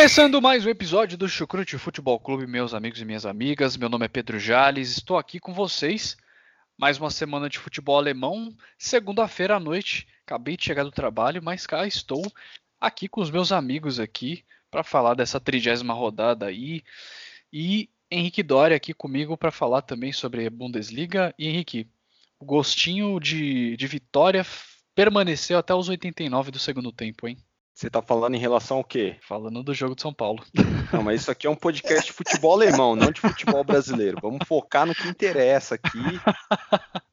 Começando mais um episódio do Chucrute Futebol Clube, meus amigos e minhas amigas. Meu nome é Pedro Jales, estou aqui com vocês. Mais uma semana de futebol alemão, segunda-feira à noite. Acabei de chegar do trabalho, mas cá estou aqui com os meus amigos aqui para falar dessa trigésima rodada aí. E Henrique Doria aqui comigo para falar também sobre Bundesliga. E Henrique, o gostinho de, de vitória permaneceu até os 89 do segundo tempo, hein? Você tá falando em relação ao quê? Falando do jogo de São Paulo. Não, mas isso aqui é um podcast de futebol alemão, não de futebol brasileiro. Vamos focar no que interessa aqui.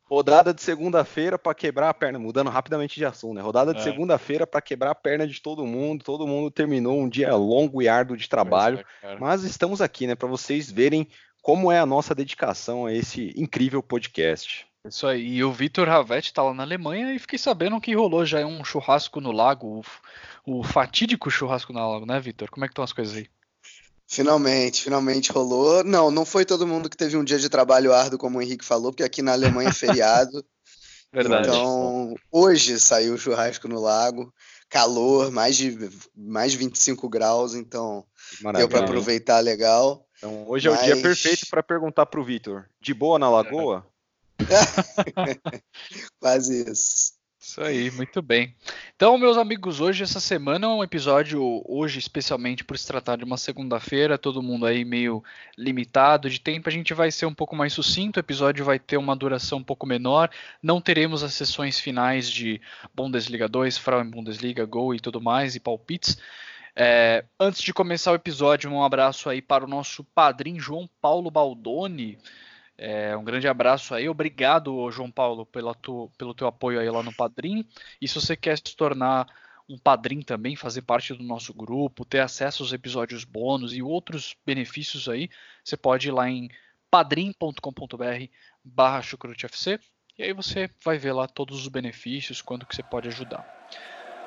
Rodada de segunda-feira para quebrar a perna, mudando rapidamente de assunto, né? Rodada de é. segunda-feira para quebrar a perna de todo mundo. Todo mundo terminou um dia longo e árduo de trabalho, é, mas estamos aqui, né, para vocês verem como é a nossa dedicação a esse incrível podcast. Isso aí. E o Vitor Ravetti tá lá na Alemanha e fiquei sabendo que rolou já um churrasco no lago, o, o fatídico churrasco no lago, né, Vitor? Como é que estão as coisas aí? Finalmente, finalmente rolou. Não, não foi todo mundo que teve um dia de trabalho árduo, como o Henrique falou, porque aqui na Alemanha é feriado. Verdade. Então, hoje saiu o churrasco no lago, calor, mais de, mais de 25 graus, então Maravilha. deu para aproveitar legal. Então, hoje mas... é o dia perfeito para perguntar para o Vitor: de boa na lagoa? Quase isso. Isso aí, muito bem. Então, meus amigos, hoje, essa semana é um episódio, hoje especialmente por se tratar de uma segunda-feira, todo mundo aí meio limitado de tempo, a gente vai ser um pouco mais sucinto, o episódio vai ter uma duração um pouco menor, não teremos as sessões finais de Bundesliga 2, Frauen Bundesliga, Gol e tudo mais, e palpites. É, antes de começar o episódio, um abraço aí para o nosso padrinho João Paulo Baldoni, é, um grande abraço aí, obrigado, João Paulo, pela tu, pelo teu apoio aí lá no Padrim. E se você quer se tornar um padrinho também, fazer parte do nosso grupo, ter acesso aos episódios bônus e outros benefícios aí, você pode ir lá em padrim.com.br barra chucrutefc e aí você vai ver lá todos os benefícios, quanto que você pode ajudar.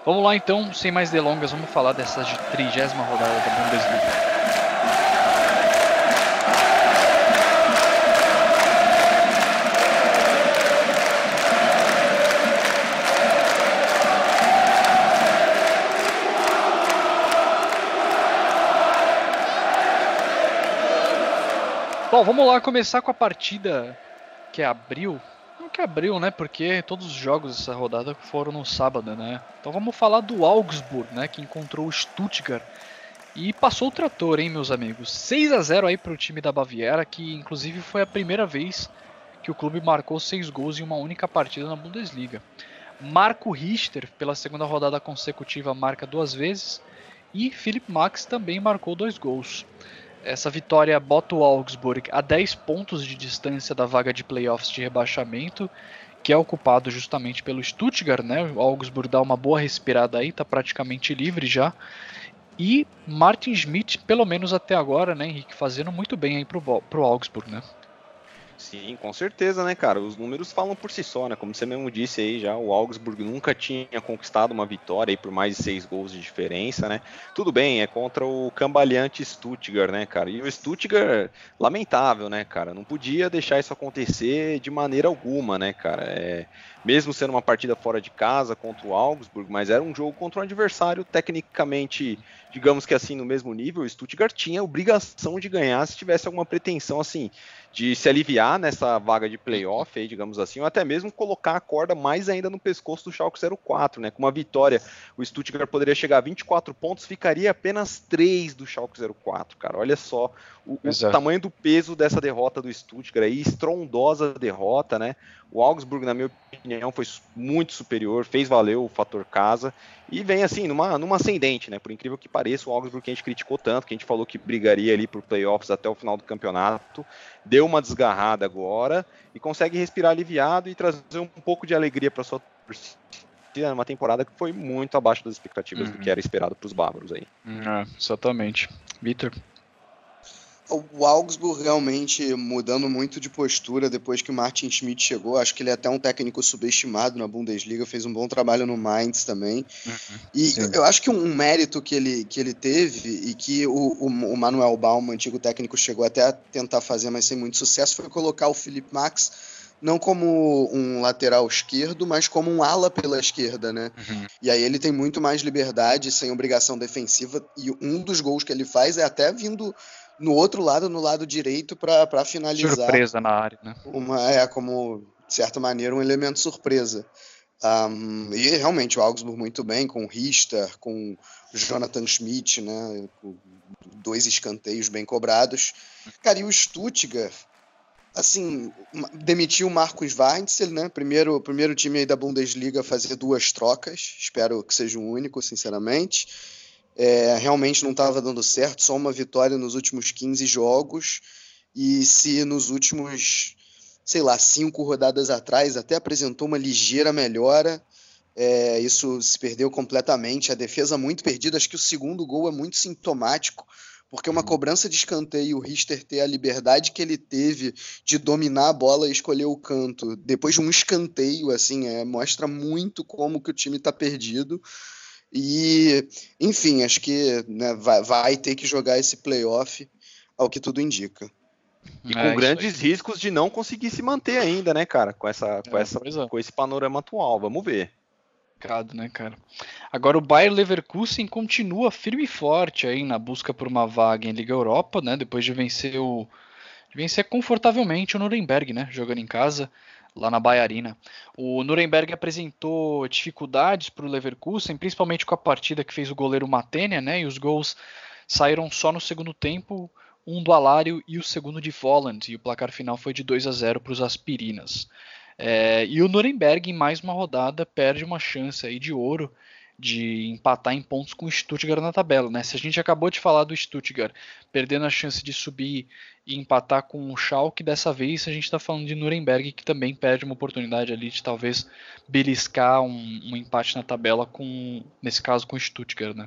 Vamos lá então, sem mais delongas, vamos falar dessa trigésima rodada da Bundesliga. Bom, vamos lá começar com a partida que abriu. Não que abriu, né? Porque todos os jogos dessa rodada foram no sábado, né? Então vamos falar do Augsburg, né? Que encontrou o Stuttgart e passou o trator, hein, meus amigos? 6 a 0 aí para o time da Baviera, que inclusive foi a primeira vez que o clube marcou seis gols em uma única partida na Bundesliga. Marco Richter, pela segunda rodada consecutiva, marca duas vezes e Philip Max também marcou dois gols. Essa vitória bota o Augsburg a 10 pontos de distância da vaga de playoffs de rebaixamento, que é ocupado justamente pelo Stuttgart, né? O Augsburg dá uma boa respirada aí, tá praticamente livre já. E Martin Schmidt, pelo menos até agora, né, Henrique, fazendo muito bem aí pro, pro Augsburg, né? Sim, com certeza, né, cara? Os números falam por si só, né? Como você mesmo disse aí já, o Augsburg nunca tinha conquistado uma vitória aí por mais de seis gols de diferença, né? Tudo bem, é contra o cambaleante Stuttgart, né, cara? E o Stuttgart, lamentável, né, cara? Não podia deixar isso acontecer de maneira alguma, né, cara? É, mesmo sendo uma partida fora de casa contra o Augsburg, mas era um jogo contra um adversário tecnicamente, digamos que assim, no mesmo nível. O Stuttgart tinha obrigação de ganhar se tivesse alguma pretensão, assim, de se aliviar nessa vaga de playoff, aí, digamos assim, ou até mesmo colocar a corda mais ainda no pescoço do Schalke 04, né? Com uma vitória, o Stuttgart poderia chegar a 24 pontos, ficaria apenas 3 do Schalke 04, cara. Olha só o, o tamanho do peso dessa derrota do Stuttgart aí, estrondosa derrota, né? O Augsburg, na minha opinião, foi muito superior, fez valer o fator casa e vem assim, numa, numa ascendente, né? Por incrível que pareça, o Augsburg que a gente criticou tanto, que a gente falou que brigaria ali por playoffs até o final do campeonato, deu uma desgarrada agora e consegue respirar aliviado e trazer um pouco de alegria para sua torcida. numa temporada que foi muito abaixo das expectativas uhum. do que era esperado para os bárbaros aí. É, exatamente. Vitor? O Augsburg realmente mudando muito de postura depois que o Martin Schmidt chegou. Acho que ele é até um técnico subestimado na Bundesliga, fez um bom trabalho no Mainz também. Uhum, e sim. eu acho que um mérito que ele, que ele teve e que o, o, o Manuel Baum, antigo técnico, chegou até a tentar fazer, mas sem muito sucesso, foi colocar o Felipe Max não como um lateral esquerdo, mas como um ala pela esquerda, né? Uhum. E aí ele tem muito mais liberdade, sem obrigação defensiva, e um dos gols que ele faz é até vindo no outro lado, no lado direito, para finalizar. Surpresa na área, né? Uma, é, como, de certa maneira, um elemento surpresa. Um, e realmente o Augsburg muito bem, com o Richter, com o Jonathan Schmidt, né? Dois escanteios bem cobrados. Cara, e o Stuttgart, assim, demitiu o Marcos Weinzel, né? Primeiro, primeiro time aí da Bundesliga a fazer duas trocas. Espero que seja o único, sinceramente. É, realmente não estava dando certo, só uma vitória nos últimos 15 jogos. E se nos últimos, sei lá, cinco rodadas atrás até apresentou uma ligeira melhora, é, isso se perdeu completamente. A defesa muito perdida. Acho que o segundo gol é muito sintomático, porque uma uhum. cobrança de escanteio, o Richter ter a liberdade que ele teve de dominar a bola e escolher o canto, depois de um escanteio, assim, é, mostra muito como que o time está perdido. E, enfim, acho que né, vai, vai, ter que jogar esse playoff, ao que tudo indica. E com é, grandes riscos de não conseguir se manter ainda, né, cara? Com, essa, com, é, essa, é. com esse panorama atual. Vamos ver. Complicado, né, cara? Agora o Bayer Leverkusen continua firme e forte aí na busca por uma vaga em Liga Europa, né? Depois de vencer o de vencer confortavelmente o Nuremberg, né? Jogando em casa lá na Baiarina. O Nuremberg apresentou dificuldades para o Leverkusen, principalmente com a partida que fez o goleiro Matenia, né? E os gols saíram só no segundo tempo, um do Alário e o segundo de Volland, e o placar final foi de 2 a 0 para os Aspirinas. É, e o Nuremberg, em mais uma rodada, perde uma chance aí de ouro de empatar em pontos com o Stuttgart na tabela. Né? Se a gente acabou de falar do Stuttgart perdendo a chance de subir e empatar com o Schalke, dessa vez a gente está falando de Nuremberg, que também perde uma oportunidade ali de talvez beliscar um, um empate na tabela, com nesse caso com o Stuttgart. Né?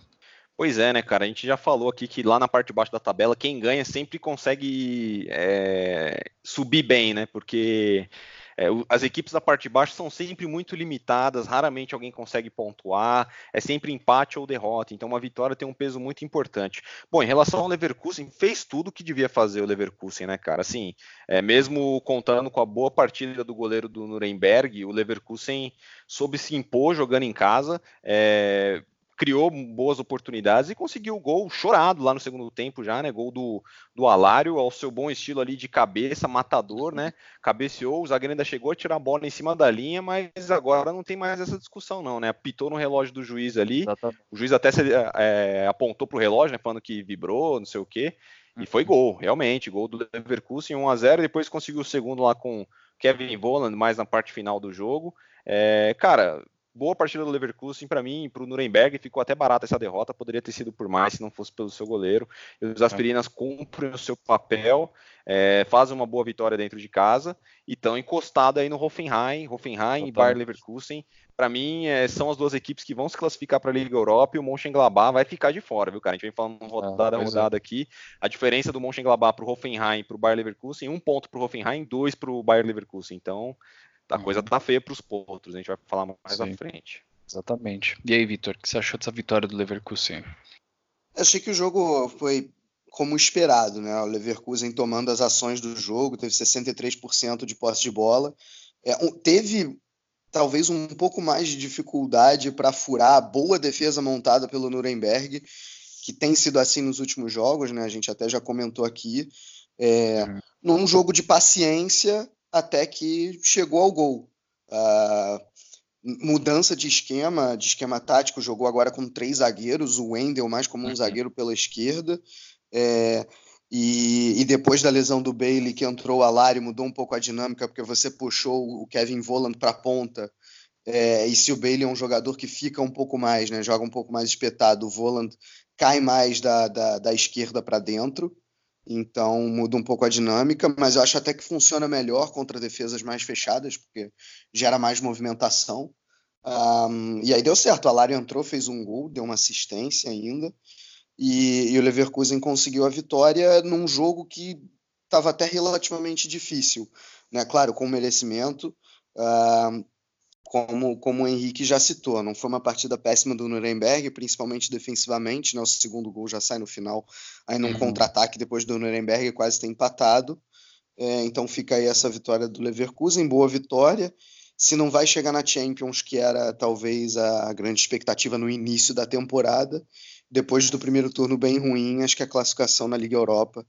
Pois é, né, cara? A gente já falou aqui que lá na parte de baixo da tabela, quem ganha sempre consegue é, subir bem, né? Porque é, as equipes da parte de baixo são sempre muito limitadas, raramente alguém consegue pontuar, é sempre empate ou derrota, então uma vitória tem um peso muito importante. Bom, em relação ao Leverkusen, fez tudo o que devia fazer o Leverkusen, né, cara? Assim, é, mesmo contando com a boa partida do goleiro do Nuremberg, o Leverkusen soube se impor jogando em casa, é, criou boas oportunidades e conseguiu o gol chorado lá no segundo tempo já, né? Gol do, do Alário, ao seu bom estilo ali de cabeça, matador, né? Cabeceou, o zagueiro ainda chegou a tirar a bola em cima da linha, mas agora não tem mais essa discussão não, né? Apitou no relógio do juiz ali, Exatamente. o juiz até se, é, apontou pro relógio, né? Falando que vibrou, não sei o quê, e foi gol, realmente, gol do Leverkusen 1 a 0 depois conseguiu o segundo lá com Kevin Voland mais na parte final do jogo. É, cara, boa partida do Leverkusen para mim, para o Nuremberg ficou até barata essa derrota, poderia ter sido por mais se não fosse pelo seu goleiro. E os aspirinas cumprem o seu papel, é, fazem uma boa vitória dentro de casa e estão encostados aí no Hoffenheim, Hoffenheim e Bayer Leverkusen. Para mim, é, são as duas equipes que vão se classificar para a Liga Europa e o Mönchengladbach vai ficar de fora, viu, cara? A gente vem falando rodada a ah, rodada é. aqui. A diferença do Mönchengladbach para o Hoffenheim e para o Bayer Leverkusen, um ponto para o Hoffenheim, dois para o Bayer Leverkusen. Então, a coisa uhum. tá feia para os potros, a gente vai falar mais Sim. à frente. Exatamente. E aí, Vitor, o que você achou dessa vitória do Leverkusen? Achei que o jogo foi como esperado, né? O Leverkusen tomando as ações do jogo, teve 63% de posse de bola. É, um, teve talvez um pouco mais de dificuldade para furar a boa defesa montada pelo Nuremberg, que tem sido assim nos últimos jogos, né? A gente até já comentou aqui. É, uhum. Num jogo de paciência, até que chegou ao gol. Uh, mudança de esquema, de esquema tático, jogou agora com três zagueiros, o Wendel mais como um uhum. zagueiro pela esquerda, é, e, e, depois da lesão do Bailey, que entrou o Alari, mudou um pouco a dinâmica, porque você puxou o Kevin Voland para a ponta, é, e se o Bailey é um jogador que fica um pouco mais, né, joga um pouco mais espetado, o Voland cai mais da, da, da esquerda para dentro, então muda um pouco a dinâmica, mas eu acho até que funciona melhor contra defesas mais fechadas, porque gera mais movimentação. Um, e aí deu certo, a Lari entrou, fez um gol, deu uma assistência ainda, e, e o Leverkusen conseguiu a vitória num jogo que estava até relativamente difícil, né? Claro, com merecimento, como, como o Henrique já citou, não foi uma partida péssima do Nuremberg, principalmente defensivamente, né? O segundo gol já sai no final, aí num uhum. contra-ataque depois do Nuremberg quase tem empatado. É, então fica aí essa vitória do Leverkusen, boa vitória. Se não vai chegar na Champions, que era talvez a grande expectativa no início da temporada, depois do primeiro turno bem ruim, acho que a classificação na Liga Europa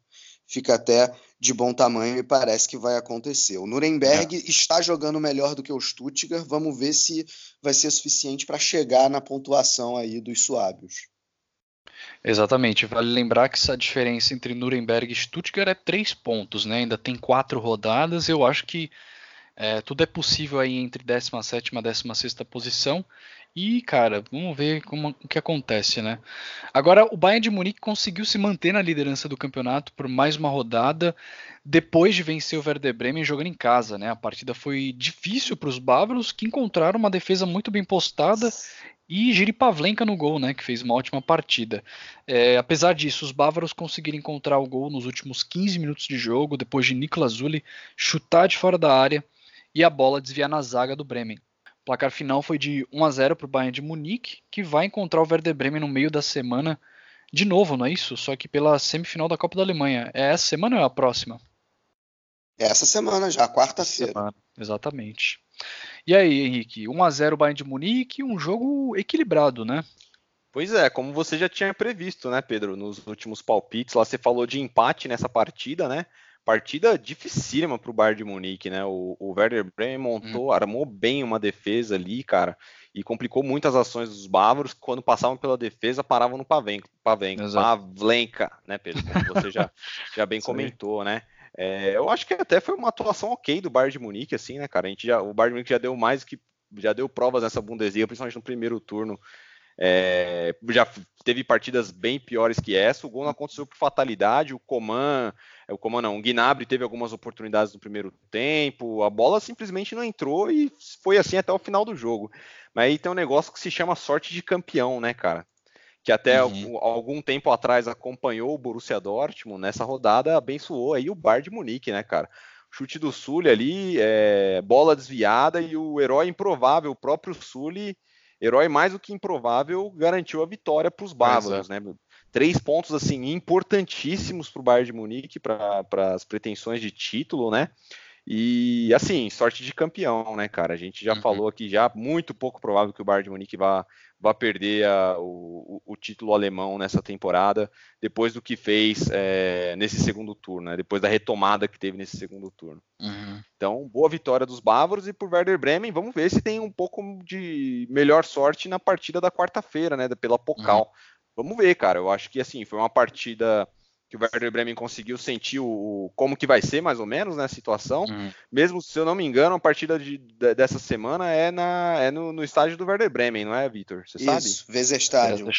fica até de bom tamanho e parece que vai acontecer. O Nuremberg é. está jogando melhor do que o Stuttgart, vamos ver se vai ser suficiente para chegar na pontuação aí dos suábios. Exatamente. Vale lembrar que essa diferença entre Nuremberg e Stuttgart é três pontos, né? Ainda tem quatro rodadas. Eu acho que é, tudo é possível aí entre 17 e 16 posição. E, cara, vamos ver como, o que acontece, né? Agora, o Bayern de Munique conseguiu se manter na liderança do campeonato por mais uma rodada, depois de vencer o Werder Bremen jogando em casa, né? A partida foi difícil para os bávaros, que encontraram uma defesa muito bem postada e Giri Pavlenka no gol, né, que fez uma ótima partida. É, apesar disso, os bávaros conseguiram encontrar o gol nos últimos 15 minutos de jogo, depois de Niklas Zuli chutar de fora da área e a bola desviar na zaga do Bremen. O placar final foi de 1 a 0 para o Bayern de Munique, que vai encontrar o Werder Bremen no meio da semana de novo, não é isso? Só que pela semifinal da Copa da Alemanha. É essa semana ou é a próxima? É essa semana já, quarta-feira. Exatamente. E aí, Henrique, 1 a 0 Bayern de Munique, um jogo equilibrado, né? Pois é, como você já tinha previsto, né, Pedro, nos últimos palpites, lá você falou de empate nessa partida, né? Partida dificílima para o Bayern de Munique, né? O, o Werder Bremen montou, hum. armou bem uma defesa ali, cara, e complicou muitas ações dos bávaros. Quando passavam pela defesa, paravam no Pavenka, Pavenka Pavlenka, né, Pedro? Como você já, já bem comentou, né? É, eu acho que até foi uma atuação ok do Bayern de Munique, assim, né, cara? A gente já, o Bayern de Munique já deu mais que já deu provas nessa Bundesliga, principalmente no primeiro turno. É, já teve partidas bem piores que essa. O gol não aconteceu por fatalidade. O Coman, o Coman não, o Gnabry teve algumas oportunidades no primeiro tempo. A bola simplesmente não entrou e foi assim até o final do jogo. Mas aí tem um negócio que se chama sorte de campeão, né, cara? Que até uhum. algum tempo atrás acompanhou o Borussia Dortmund nessa rodada, abençoou aí o Bar de Munique, né, cara? Chute do Sully ali, é, bola desviada e o herói improvável, o próprio Sully herói mais do que improvável, garantiu a vitória para os bávaros, é. né? Três pontos assim importantíssimos para o Bayern de Munique para as pretensões de título, né? E assim, sorte de campeão, né, cara? A gente já uhum. falou aqui já muito pouco provável que o Bayern de Munique vá, vá perder a, o, o, título alemão nessa temporada, depois do que fez é, nesse segundo turno, né? Depois da retomada que teve nesse segundo turno. Uhum. Então, boa vitória dos bávaros e por Werder Bremen, vamos ver se tem um pouco de melhor sorte na partida da quarta-feira, né? Pela Pokal. Uhum. Vamos ver, cara. Eu acho que assim, foi uma partida que o Werder Bremen conseguiu sentir o, como que vai ser mais ou menos né, a situação. Uhum. Mesmo se eu não me engano, a partida de, de, dessa semana é, na, é no, no, estádio do Werder Bremen, não é, Vitor? Você sabe? Isso, Weserstadion.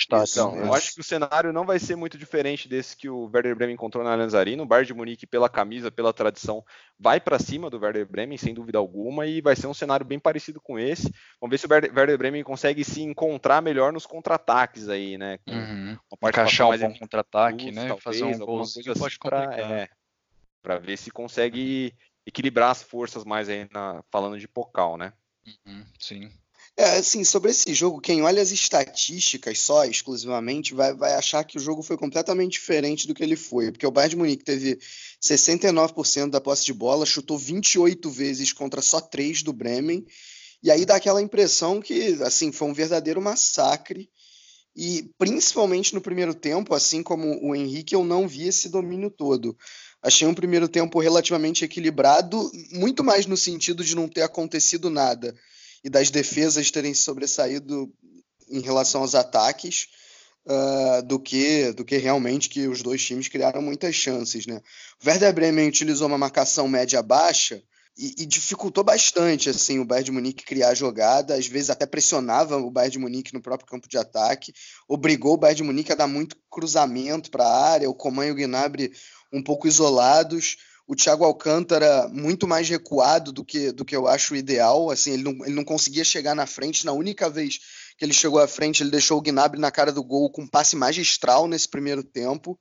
Então, eu acho que o cenário não vai ser muito diferente desse que o Werder Bremen encontrou na Allianz Arena. O Bayern de Munique, pela camisa, pela tradição, vai para cima do Werder Bremen, sem dúvida alguma, e vai ser um cenário bem parecido com esse. Vamos ver se o Werder Bremen consegue se encontrar melhor nos contra-ataques aí, né? Com uhum. Encaixar um contra-ataque, né? Talvez, Fazer um golzinho assim pode complicar. É, para ver se consegue equilibrar as forças mais aí na, falando de Pocal, né? Uhum, sim. É, assim, sobre esse jogo, quem olha as estatísticas só, exclusivamente, vai, vai achar que o jogo foi completamente diferente do que ele foi. Porque o Bayern de Munique teve 69% da posse de bola, chutou 28 vezes contra só 3 do Bremen. E aí dá aquela impressão que, assim, foi um verdadeiro massacre. E principalmente no primeiro tempo, assim como o Henrique, eu não vi esse domínio todo. Achei um primeiro tempo relativamente equilibrado, muito mais no sentido de não ter acontecido nada e das defesas terem sobressaído em relação aos ataques uh, do que do que realmente que os dois times criaram muitas chances, né? O Werder Bremen utilizou uma marcação média baixa e, e, dificultou bastante assim o Bayern de Munique criar jogada, às vezes até pressionava o Bayern de Munique no próprio campo de ataque, obrigou o Bayern de Munique a dar muito cruzamento para a área, o Coman e o Gnabry um pouco isolados. o Thiago Alcântara muito mais recuado do que, do que eu acho ideal. Assim, ele não, ele não conseguia chegar na frente. Na única vez que ele chegou à frente, ele deixou o Gnabry na cara do gol com um passe magistral nesse primeiro tempo.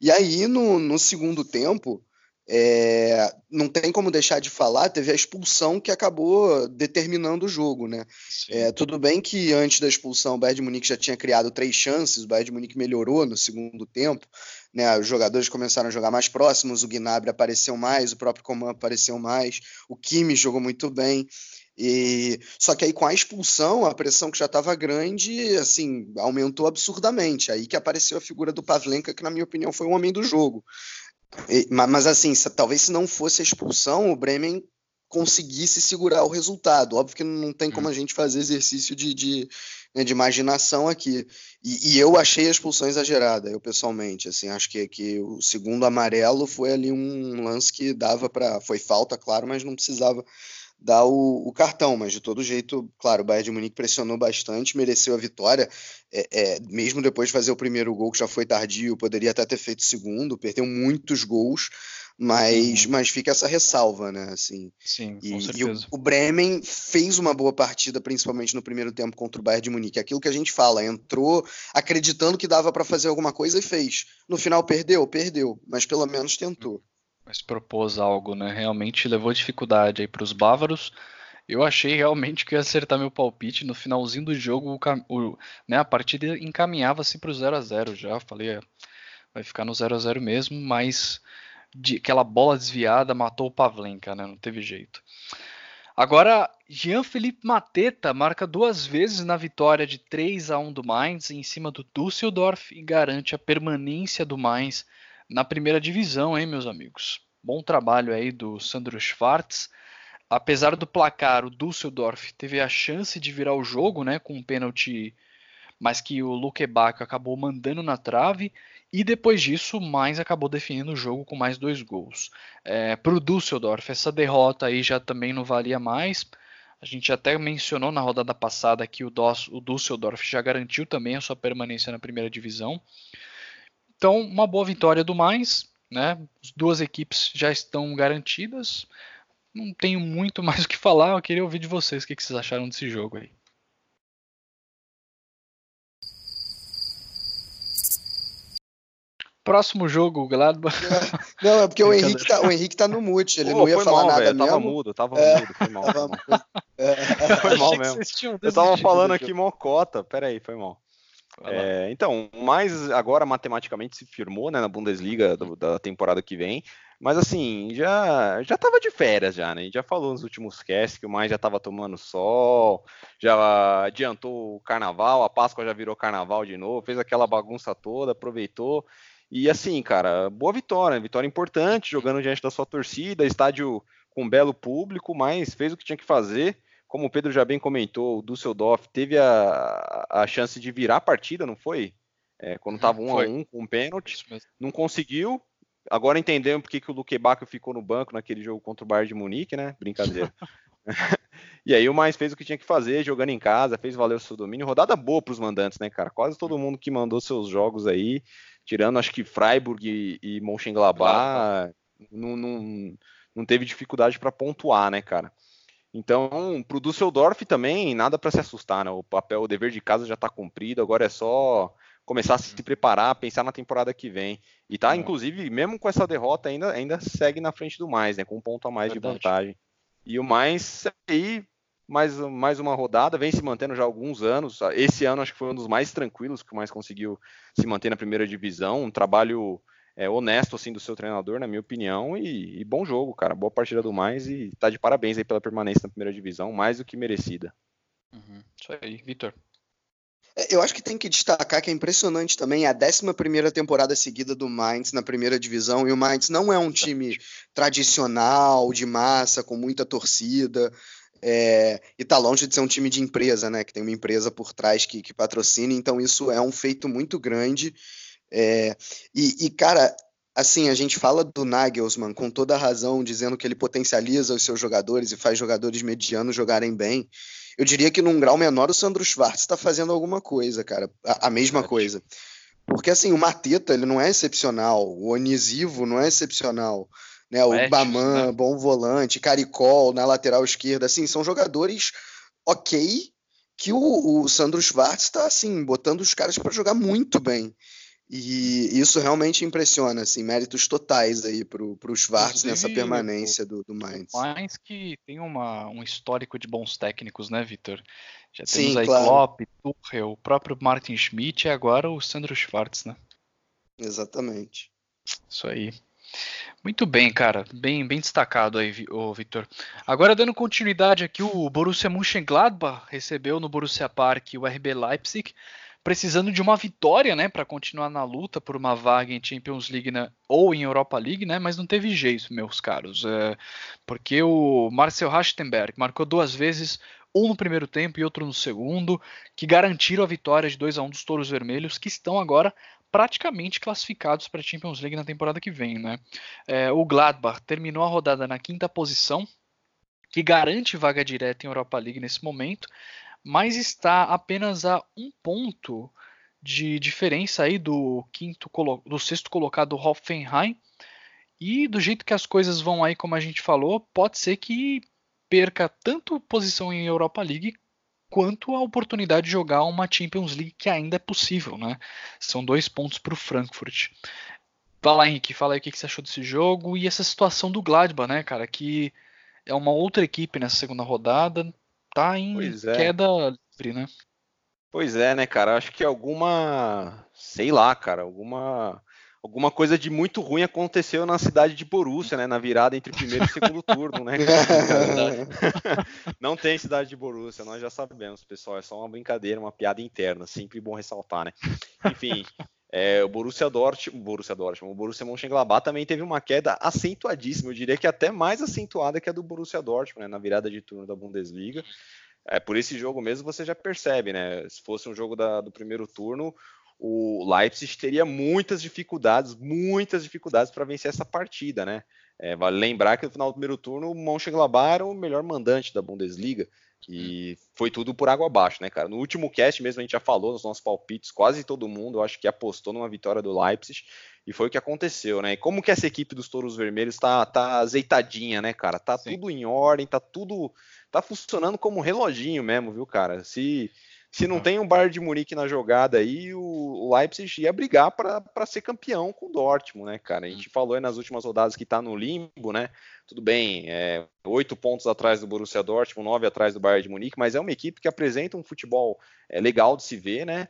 E aí, no, no segundo tempo, é, não tem como deixar de falar, teve a expulsão que acabou determinando o jogo, né? É, tudo bem que antes da expulsão o Bayern de Munique já tinha criado três chances, o Bayern de Munique melhorou no segundo tempo, né? Os jogadores começaram a jogar mais próximos, o Gnabry apareceu mais, o próprio Coman apareceu mais, o Kimi jogou muito bem. E só que aí com a expulsão, a pressão que já estava grande, assim, aumentou absurdamente. Aí que apareceu a figura do Pavlenka, que na minha opinião foi o homem do jogo. E, mas assim, se, talvez se não fosse a expulsão, o Bremen conseguisse segurar o resultado. Óbvio que não tem como a gente fazer exercício de, de, né, de imaginação aqui. E, e, eu achei a expulsão exagerada, eu pessoalmente. Assim, acho que, que o segundo amarelo foi ali um lance que dava para. Foi falta, claro, mas não precisava dar o, o, cartão, mas de todo jeito, claro, o Bayern de Munique pressionou bastante, mereceu a vitória, é, é, mesmo depois de fazer o primeiro gol, que já foi tardio, poderia até ter feito o segundo, perdeu muitos gols, mas, uhum. mas fica essa ressalva, né, assim. Sim, e, com certeza. E o, o, Bremen fez uma boa partida, principalmente no primeiro tempo contra o Bayern de Munique, aquilo que a gente fala, entrou acreditando que dava para fazer alguma coisa e fez. No final perdeu, perdeu, mas pelo menos tentou mas propôs algo, né? Realmente levou dificuldade aí para os bávaros. Eu achei realmente que ia acertar meu palpite no finalzinho do jogo, o, o, né, a partida encaminhava-se para o 0 a 0 já. Falei, é, vai ficar no 0 a 0 mesmo, mas de, aquela bola desviada matou o Pavlenka, né? Não teve jeito. Agora, Jean-Philippe Mateta marca duas vezes na vitória de 3 a 1 do Mainz em cima do Düsseldorf e garante a permanência do Mainz na primeira divisão, hein, meus amigos? Bom trabalho aí do Sandro Schwartz. Apesar do placar, o Düsseldorf teve a chance de virar o jogo, né, com um pênalti, mas que o Luke Bacchio acabou mandando na trave. E depois disso, mais acabou definindo o jogo com mais dois gols. É, Para o Düsseldorf, essa derrota aí já também não valia mais. A gente até mencionou na rodada passada que o, o Düsseldorf já garantiu também a sua permanência na primeira divisão. Então, uma boa vitória do mais, né? As duas equipes já estão garantidas. Não tenho muito mais o que falar. Eu queria ouvir de vocês o que vocês acharam desse jogo aí. Próximo jogo, Gladbach. Não, é porque o Henrique, tá, o Henrique tá no mute, ele não ia falar mal, nada véio, mesmo. Tava mudo, tava é, mudo, foi mal. Tava, é, foi mal mesmo. Eu tava falando aqui mocota, peraí, foi mal. É, então, mais agora matematicamente se firmou né, na Bundesliga do, da temporada que vem, mas assim, já já estava de férias já, né? A gente já falou nos últimos casts que o mais já estava tomando sol, já adiantou o carnaval, a Páscoa já virou carnaval de novo, fez aquela bagunça toda, aproveitou. E assim, cara, boa vitória, vitória importante, jogando diante da sua torcida, estádio com um belo público, mas fez o que tinha que fazer como o Pedro já bem comentou, o Düsseldorf teve a, a chance de virar a partida, não foi? É, quando estava um foi. a um com um pênalti, não conseguiu. Agora entendemos porque que o Luque Bacchio ficou no banco naquele jogo contra o Bayern de Munique, né? Brincadeira. e aí o mais fez o que tinha que fazer, jogando em casa, fez valer o seu domínio. Rodada boa para os mandantes, né, cara? Quase todo mundo que mandou seus jogos aí, tirando acho que Freiburg e, e Mönchengladbach, não, não, não teve dificuldade para pontuar, né, cara? Então, para o Düsseldorf também, nada para se assustar, né? O papel, o dever de casa já está cumprido, agora é só começar a se preparar, pensar na temporada que vem. E tá, é. inclusive, mesmo com essa derrota, ainda, ainda segue na frente do mais, né? Com um ponto a mais Verdade. de vantagem. E o mais aí, mais, mais uma rodada, vem se mantendo já há alguns anos. Esse ano acho que foi um dos mais tranquilos que o mais conseguiu se manter na primeira divisão. Um trabalho é, honesto assim do seu treinador, na minha opinião, e, e, bom jogo, cara. Boa partida do mais e tá de parabéns aí pela permanência na primeira divisão, mais do que merecida. Uhum. Isso aí, Vitor. É, eu acho que tem que destacar que é impressionante também a 11 temporada seguida do Mainz na primeira divisão. E o Mainz não é um time tradicional, de massa, com muita torcida. É, e tá longe de ser um time de empresa, né? Que tem uma empresa por trás que, que patrocina. Então, isso é um feito muito grande. É, e, e, cara, assim, a gente fala do Nagelsmann com toda a razão, dizendo que ele potencializa os seus jogadores e faz jogadores medianos jogarem bem. Eu diria que num grau menor o Sandro Schwartz está fazendo alguma coisa, cara, a, a mesma coisa. Porque assim, o Mateta ele não é excepcional, o Onisivo não é excepcional. né? O Baman, né? bom volante, Caricol na lateral esquerda, assim, são jogadores ok que o, o Sandro Schwartz está assim botando os caras para jogar muito bem. E isso realmente impressiona, assim, méritos totais aí pro, pro Schwartz Inclusive, nessa permanência do, do Mainz. Mainz que tem uma, um histórico de bons técnicos, né, Vitor? Já temos Sim, aí claro. Klopp, Tuchel, o próprio Martin Schmidt e agora o Sandro Schwartz, né? Exatamente. Isso aí. Muito bem, cara. Bem, bem destacado aí, Vitor. Agora, dando continuidade aqui, o Borussia Mönchengladbach recebeu no Borussia Park o RB Leipzig, precisando de uma vitória, né, para continuar na luta por uma vaga em Champions League né, ou em Europa League, né, mas não teve jeito, meus caros, é, porque o Marcel Rachtenberg marcou duas vezes, um no primeiro tempo e outro no segundo, que garantiram a vitória de 2 a 1 dos Touros Vermelhos, que estão agora praticamente classificados para a Champions League na temporada que vem. Né? É, o Gladbach terminou a rodada na quinta posição, que garante vaga direta em Europa League nesse momento, mas está apenas a um ponto de diferença aí do quinto do sexto colocado Hoffenheim. E do jeito que as coisas vão aí, como a gente falou, pode ser que perca tanto posição em Europa League quanto a oportunidade de jogar uma Champions League que ainda é possível, né? São dois pontos para o Frankfurt. Lá, Henrique, fala aí o que você achou desse jogo e essa situação do Gladbach, né, cara? Que é uma outra equipe nessa segunda rodada, tá em é. queda livre, né? Pois é, né, cara? Acho que alguma, sei lá, cara, alguma alguma coisa de muito ruim aconteceu na cidade de Borussia, né? Na virada entre primeiro e segundo turno, né? Não tem cidade de Borussia, nós já sabemos, pessoal. É só uma brincadeira, uma piada interna, sempre bom ressaltar, né? Enfim, é, o Borussia Dortmund, Borussia Dortmund, o Borussia Mönchengladbach também teve uma queda acentuadíssima, eu diria que até mais acentuada que a do Borussia Dortmund, né? Na virada de turno da Bundesliga. É, por esse jogo mesmo você já percebe, né? Se fosse um jogo da, do primeiro turno, o Leipzig teria muitas dificuldades, muitas dificuldades para vencer essa partida, né? É, vale lembrar que no final do primeiro turno o Mönchengladbach era o melhor mandante da Bundesliga e foi tudo por água abaixo, né, cara? No último cast mesmo a gente já falou nos nossos palpites, quase todo mundo, eu acho que apostou numa vitória do Leipzig e foi o que aconteceu, né? E como que essa equipe dos Touros Vermelhos tá, tá azeitadinha, né, cara? Tá Sim. tudo em ordem, tá tudo tá funcionando como um reloginho mesmo, viu, cara? Se se não tem um Bayern de Munique na jogada aí, o Leipzig ia brigar para ser campeão com o Dortmund, né, cara? A gente falou aí nas últimas rodadas que tá no limbo, né? Tudo bem, é, oito pontos atrás do Borussia Dortmund, nove atrás do Bayern de Munique, mas é uma equipe que apresenta um futebol é, legal de se ver, né?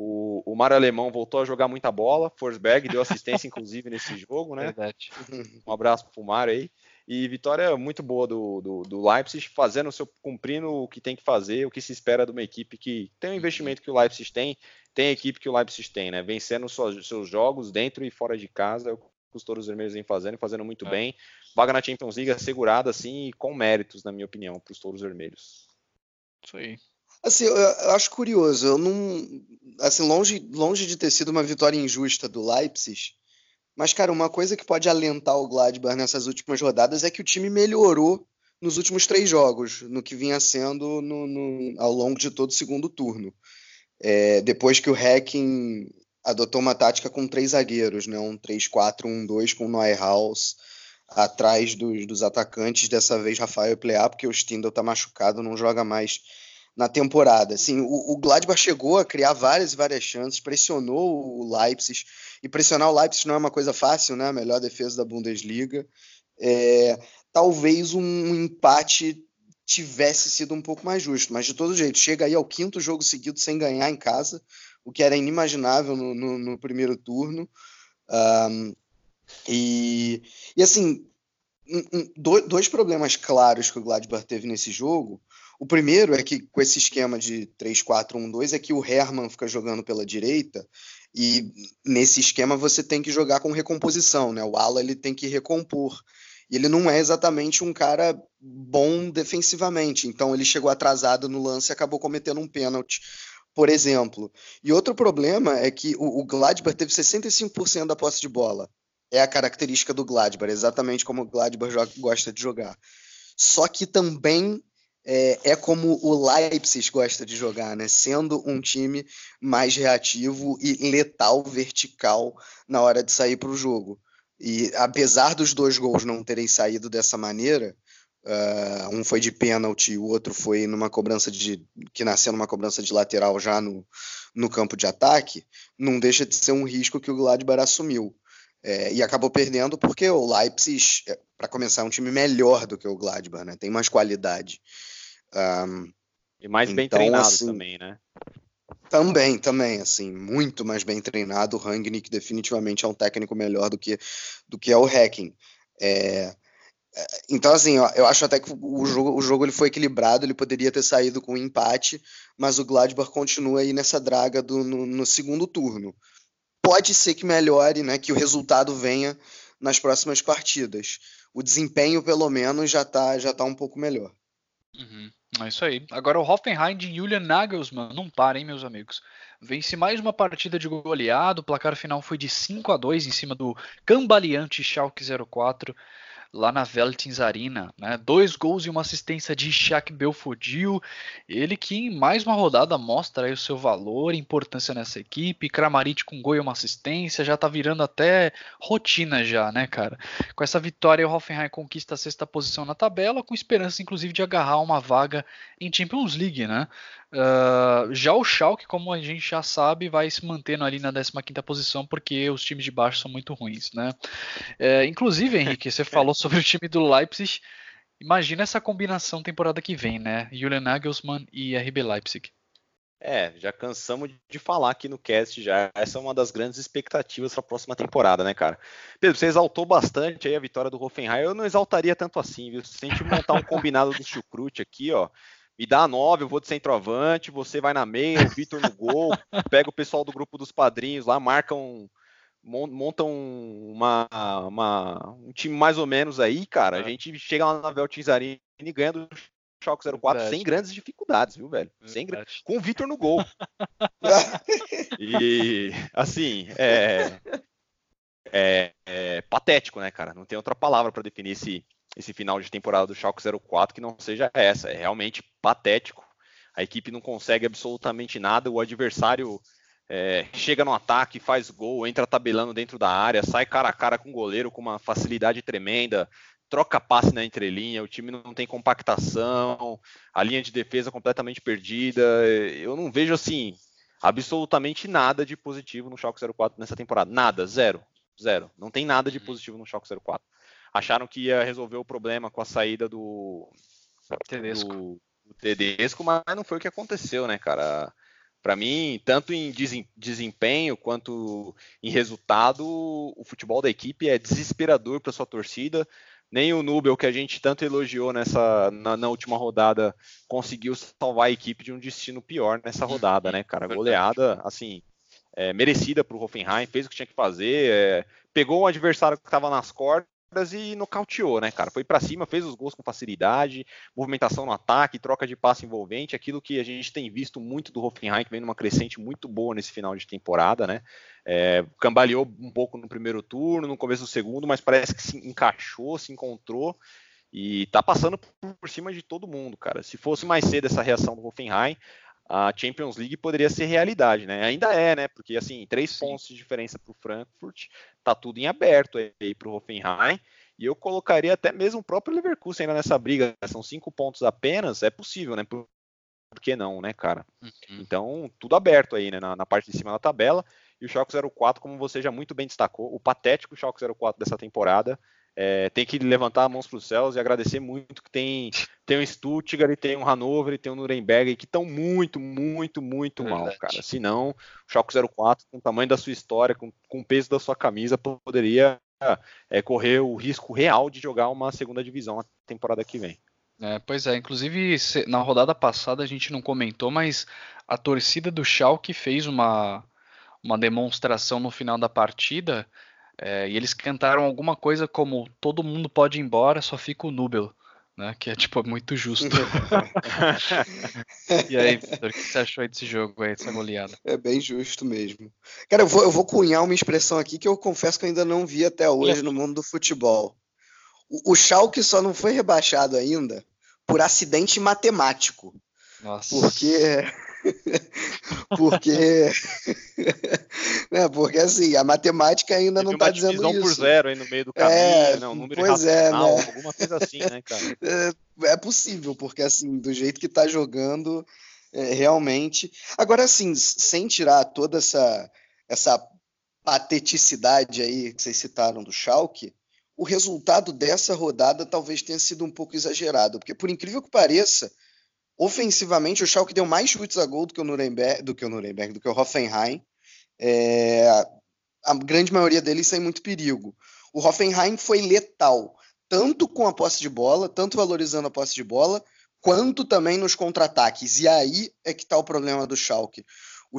O, o Mar Alemão voltou a jogar muita bola, Forsberg deu assistência, inclusive, nesse jogo, né? Verdade. Um abraço pro Mar aí. E vitória muito boa do, do, do, Leipzig, fazendo o seu, cumprindo o que tem que fazer, o que se espera de uma equipe que tem o investimento que o Leipzig tem, tem a equipe que o Leipzig tem, né? Vencendo suas, seus jogos dentro e fora de casa, é o que os Touros Vermelhos vêm fazendo, fazendo muito é. bem. Vaga na Champions League assegurada, assim, e com méritos, na minha opinião, para os Touros Vermelhos. Isso aí. Assim, eu, eu, acho curioso, eu não. Assim, longe, longe de ter sido uma vitória injusta do Leipzig, mas, cara, uma coisa que pode alentar o Gladbach nessas últimas rodadas é que o time melhorou nos últimos três jogos, no que vinha sendo no, no, ao longo de todo o segundo turno. É, depois que o Hacking adotou uma tática com três zagueiros, né? um 3-4-1-2 com o Neuhaus atrás dos, dos atacantes, dessa vez Rafael Pleá, porque o Stindl está machucado, não joga mais na temporada. Assim, o, o Gladbach chegou a criar várias e várias chances, pressionou o Leipzig, e pressionar o Leipzig não é uma coisa fácil, né? A melhor defesa da Bundesliga. É, talvez um empate tivesse sido um pouco mais justo, mas de todo jeito, chega aí ao quinto jogo seguido sem ganhar em casa, o que era inimaginável no, no, no primeiro turno. Um, e, e assim, um, um, dois problemas claros que o Gladbach teve nesse jogo o primeiro é que, com esse esquema de 3-4-1-2, é que o Hermann fica jogando pela direita e nesse esquema você tem que jogar com recomposição, né? O ala ele tem que recompor. E ele não é exatamente um cara bom defensivamente, então ele chegou atrasado no lance e acabou cometendo um pênalti, por exemplo. E outro problema é que o, o Gladbach teve 65% da posse de bola. É a característica do Gladbach, exatamente como o Gladbach gosta de jogar. Só que também é, é, como o Leipzig gosta de jogar, né? Sendo um time mais reativo e letal, vertical na hora de sair para o jogo. E apesar dos dois gols não terem saído dessa maneira, uh, um foi de pênalti e o outro foi numa cobrança de. que nasceu numa cobrança de lateral já no, no campo de ataque, não deixa de ser um risco que o Gladbach assumiu. É, e acabou perdendo porque o Leipzig, é, para começar, é um time melhor do que o Gladbach, né? Tem mais qualidade. Um, e mais bem então, treinado assim, também, né? Também, também, assim, muito mais bem treinado. O Rangnick definitivamente é um técnico melhor do que, do que é o Hacking. É, é, então, assim, eu acho até que o jogo, o jogo ele foi equilibrado, ele poderia ter saído com um empate, mas o Gladbach continua aí nessa draga do, no, no segundo turno. Pode ser que melhore, né, que o resultado venha nas próximas partidas. O desempenho, pelo menos, já está já tá um pouco melhor. Uhum. É isso aí. Agora o Hoffenheim de Julian Nagelsmann não para, hein, meus amigos. Vence mais uma partida de goleado. O placar final foi de 5 a 2 em cima do cambaleante Schalke 04 lá na Veltins Arena. Né? Dois gols e uma assistência de Shaq Belfodil. Ele que em mais uma rodada mostra o seu valor e importância nessa equipe. Kramaric com gol e uma assistência. Já tá virando até rotina já, né, cara? Com essa vitória, o Hoffenheim conquista a sexta posição na tabela, com esperança, inclusive, de agarrar uma vaga em Champions League, né? Uh, já o Schalke, como a gente já sabe, vai se mantendo ali na 15ª posição porque os times de baixo são muito ruins, né? Uh, inclusive, Henrique, você falou sobre o time do Leipzig. Imagina essa combinação temporada que vem, né? Julian Nagelsmann e RB Leipzig. É, já cansamos de falar aqui no cast já. Essa é uma das grandes expectativas para a próxima temporada, né, cara? Pedro, você exaltou bastante aí a vitória do Hoffenheim. Eu não exaltaria tanto assim, viu? Se a gente montar um combinado do Chucrute aqui, ó, me dá a nove, eu vou de centroavante, você vai na meia, o Vitor no gol, pega o pessoal do grupo dos padrinhos lá, marcam, montam uma, uma, um time mais ou menos aí, cara. É. A gente chega lá na Veltins Arena e ganha do Schalke 04 Verdade. sem grandes dificuldades, viu, velho? Sem, com o Vitor no gol. e, assim, é, é, é, patético, né, cara? Não tem outra palavra para definir esse, esse final de temporada do Schalke 04 que não seja essa. É realmente patético. A equipe não consegue absolutamente nada. O adversário é, chega no ataque, faz gol, entra tabelando dentro da área, sai cara a cara com o goleiro com uma facilidade tremenda, troca passe na entrelinha, o time não tem compactação, a linha de defesa completamente perdida. Eu não vejo assim absolutamente nada de positivo no Schalke 04 nessa temporada. Nada, zero, zero. Não tem nada de uhum. positivo no Schalke 04 acharam que ia resolver o problema com a saída do Tedesco, do, do Tedesco mas não foi o que aconteceu, né, cara? Para mim, tanto em desempenho quanto em resultado, o futebol da equipe é desesperador para sua torcida. Nem o Nubel, que a gente tanto elogiou nessa na, na, última rodada, conseguiu salvar a equipe de um destino pior nessa uhum. rodada, né, cara? Goleada, assim, é, merecida para o Hoffenheim, fez o que tinha que fazer, é, pegou um adversário que estava nas cordas e nocauteou, né, cara? Foi para cima, fez os gols com facilidade, movimentação no ataque, troca de passe envolvente, aquilo que a gente tem visto muito do Hoffenheim, que vem numa crescente muito boa nesse final de temporada, né? É, cambaleou um pouco no primeiro turno, no começo do segundo, mas parece que se encaixou, se encontrou e tá passando por cima de todo mundo, cara. Se fosse mais cedo essa reação do Hoffenheim, a Champions League poderia ser realidade, né? Ainda é, né? Porque assim, três Sim. pontos de diferença para o Frankfurt, tá tudo em aberto aí para o Hoffenheim. E eu colocaria até mesmo o próprio Leverkusen ainda nessa briga. São cinco pontos apenas, é possível, né? Por, por que não, né, cara? Uhum. Então, tudo aberto aí, né? Na, na, parte de cima da tabela. E o Schalke 04, como você já muito bem destacou, o patético Schalke 04 dessa temporada é, tem que levantar as mãos para os céus e agradecer muito que tem, tem um Stuttgart, e tem um Hannover e tem um Nuremberg que estão muito, muito, muito mal, cara. Se não, o Schalke 04, com o tamanho da sua história, com, com o peso da sua camisa, poderia é, correr o risco real de jogar uma segunda divisão na temporada que vem. É, pois é, inclusive na rodada passada a gente não comentou, mas a torcida do Schalke fez uma, uma demonstração no final da partida é, e eles cantaram alguma coisa como todo mundo pode ir embora, só fica o Nubel. Né, que é tipo muito justo. e aí, Vitor, o que você achou aí desse jogo aí, dessa goleada? É bem justo mesmo. Cara, eu vou, eu vou cunhar uma expressão aqui que eu confesso que eu ainda não vi até hoje no mundo do futebol. O, o Schalke só não foi rebaixado ainda por acidente matemático. Nossa. Porque porque né, porque assim, a matemática ainda Teve não está dizendo isso. por zero aí no meio do caminho, é, né, um número pois é, né? alguma coisa assim, né, cara? É, é possível, porque assim, do jeito que está jogando, é, realmente. Agora, assim, sem tirar toda essa, essa pateticidade aí que vocês citaram do Schalke, o resultado dessa rodada talvez tenha sido um pouco exagerado, porque por incrível que pareça, ofensivamente o Schalke deu mais chutes a gol do que o Nuremberg, do que o Nuremberg, do que o Hoffenheim. É, a grande maioria deles sem muito perigo. O Hoffenheim foi letal, tanto com a posse de bola, tanto valorizando a posse de bola, quanto também nos contra-ataques. E aí é que está o problema do Schalke. O,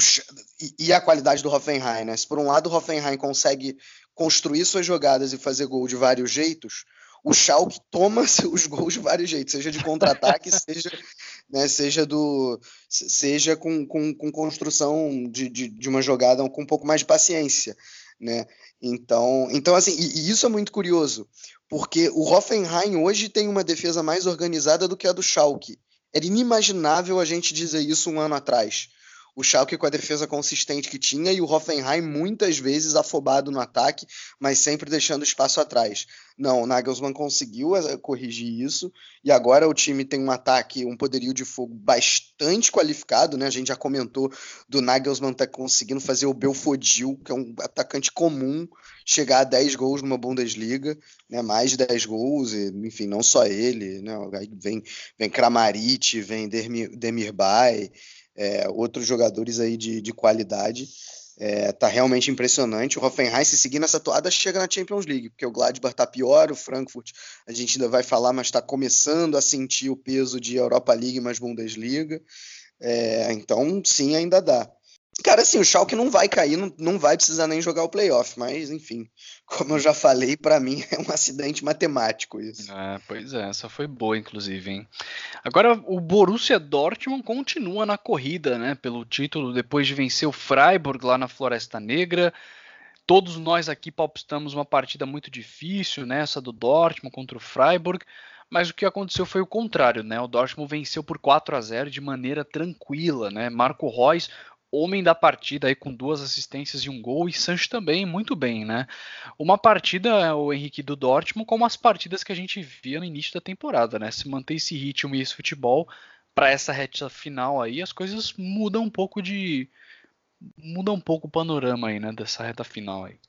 e, a qualidade do Hoffenheim, né? Se por um lado o Hoffenheim consegue construir suas jogadas e fazer gol de vários jeitos, o Schalke toma os gols de vários jeitos, seja de contra-ataque, seja, né, seja, do, seja com, com, com construção de, de, de, uma jogada com um pouco mais de paciência. Né? Então, então assim, e, e isso é muito curioso, porque o Hoffenheim hoje tem uma defesa mais organizada do que a do Schalke. Era inimaginável a gente dizer isso um ano atrás o Schalke com a defesa consistente que tinha e o Hoffenheim muitas vezes afobado no ataque, mas sempre deixando espaço atrás. Não, o Nagelsmann conseguiu eh, corrigir isso e agora o time tem um ataque, um poderio de fogo bastante qualificado, né? A gente já comentou do Nagelsmann tá conseguindo fazer o Belfodil, que é um atacante comum, chegar a 10 gols numa Bundesliga, né? Mais de 10 gols, e, enfim, não só ele, né? Aí vem vem Kramaric, vem Demir, Demirbay, é, outros jogadores aí de, de qualidade. É, tá realmente impressionante. O Hoffenheim, se seguir nessa toada, chega na Champions League, porque o Gladbach tá pior, o Frankfurt a gente ainda vai falar, mas está começando a sentir o peso de Europa League mais Bundesliga. É, então, sim, ainda dá. Cara, assim, o Schalke não vai cair, não, não vai precisar nem jogar o playoff, mas enfim, como eu já falei, para mim é um acidente matemático isso. É, pois é, essa foi boa, inclusive, hein? Agora, o Borussia Dortmund continua na corrida, né, pelo título, depois de vencer o Freiburg lá na Floresta Negra. Todos nós aqui palpitamos uma partida muito difícil, né, essa do Dortmund contra o Freiburg, mas o que aconteceu foi o contrário, né? O Dortmund venceu por 4 a 0 de maneira tranquila, né? Marco Reus homem da partida aí com duas assistências e um gol e Sancho também muito bem, né? Uma partida o Henrique do Dortmund como as partidas que a gente via no início da temporada, né? Se manter esse ritmo e esse futebol para essa reta final aí, as coisas mudam um pouco de muda um pouco o panorama aí, né, dessa reta final aí.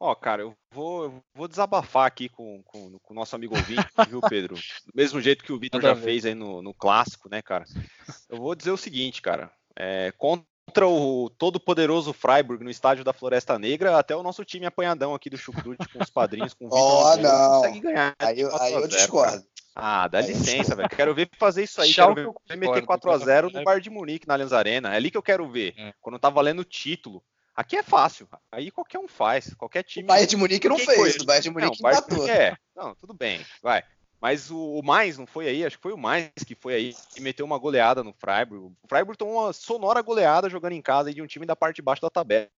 Ó, oh, cara, eu vou, eu vou desabafar aqui com, com, com o nosso amigo ouvinte, viu, Pedro? Do mesmo jeito que o Vitor já fez aí no, no clássico, né, cara? Eu vou dizer o seguinte, cara é, contra o todo poderoso Freiburg no estádio da Floresta Negra, até o nosso time apanhadão aqui do Chucrute com os padrinhos, com o Vitor, oh, não. consegue ganhar. Aí, aí eu discordo. Ah, dá licença, velho. Quero ver fazer isso aí. Quero ver, ver meter 4x0 no Bar de Munique, na Allianz Arena. É ali que eu quero ver. É. Quando tá valendo o título. Aqui é fácil. Aí qualquer um faz. Qualquer time. O Bayern de Munique não fez. O Bayern de Munique não, empatou. É. Não, tudo bem. Vai. Mas o, o, mais não foi aí, acho que foi o mais que foi aí e meteu uma goleada no Freiburg. O Freiburg tomou uma sonora goleada jogando em casa de um time da parte de baixo da tabela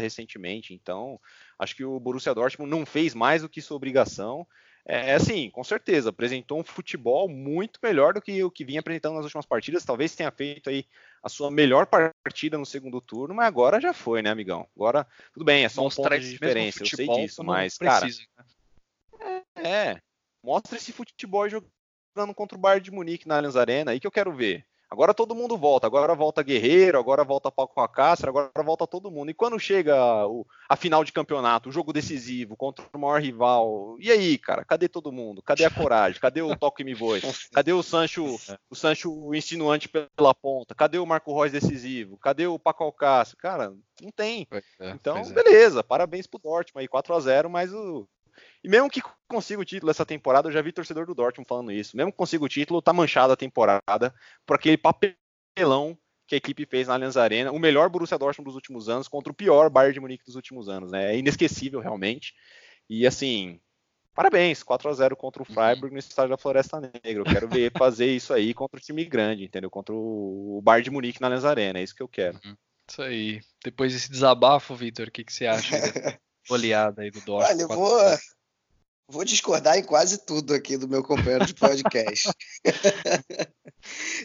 recentemente. Então, acho que o Borussia Dortmund não fez mais do que sua obrigação. É, assim, com certeza, apresentou um futebol muito melhor do que o que vinha apresentando nas últimas partidas. Talvez tenha feito aí a sua melhor partida no segundo turno, mas agora já foi, né, amigão? Agora, tudo bem, é só um ponto de diferença, eu sei disso, mas, precisa, cara. Né? É, é, Mostra esse futebol jogando contra o Bayern de Munique na Allianz Arena, aí que eu quero ver. Agora todo mundo volta, agora volta Guerreiro, agora volta Paco Alcácer, agora volta todo mundo. E quando chega o, a final de campeonato, o jogo decisivo contra o maior rival, e aí, cara, cadê todo mundo? Cadê a coragem? Cadê o toque me voe? Cadê o Sancho, o Sancho insinuante pela ponta? Cadê o Marco Reus decisivo? Cadê o Paco Alcácer? Cara, não tem. É, então, é. beleza, parabéns pro Dortmund aí, 4 a 0 mas o e mesmo que consiga o título essa temporada, eu já vi torcedor do Dortmund falando isso. Mesmo que consiga o título, tá manchada a temporada por aquele papelão que a equipe fez na Allianz Arena, o melhor Borussia Dortmund dos últimos anos contra o pior Bayern de Munique dos últimos anos, né? É inesquecível realmente. E assim, parabéns, 4 a 0 contra o uhum. Freiburg no estádio da Floresta Negra. Eu quero ver fazer isso aí contra o time grande, entendeu? Contra o Bayern de Munique na Allianz Arena, é isso que eu quero. Uhum. Isso aí. Depois desse desabafo, Vitor, o que, que você acha da goleada aí do Dortmund? Olha, eu vou, Vou discordar em quase tudo aqui do meu companheiro de podcast.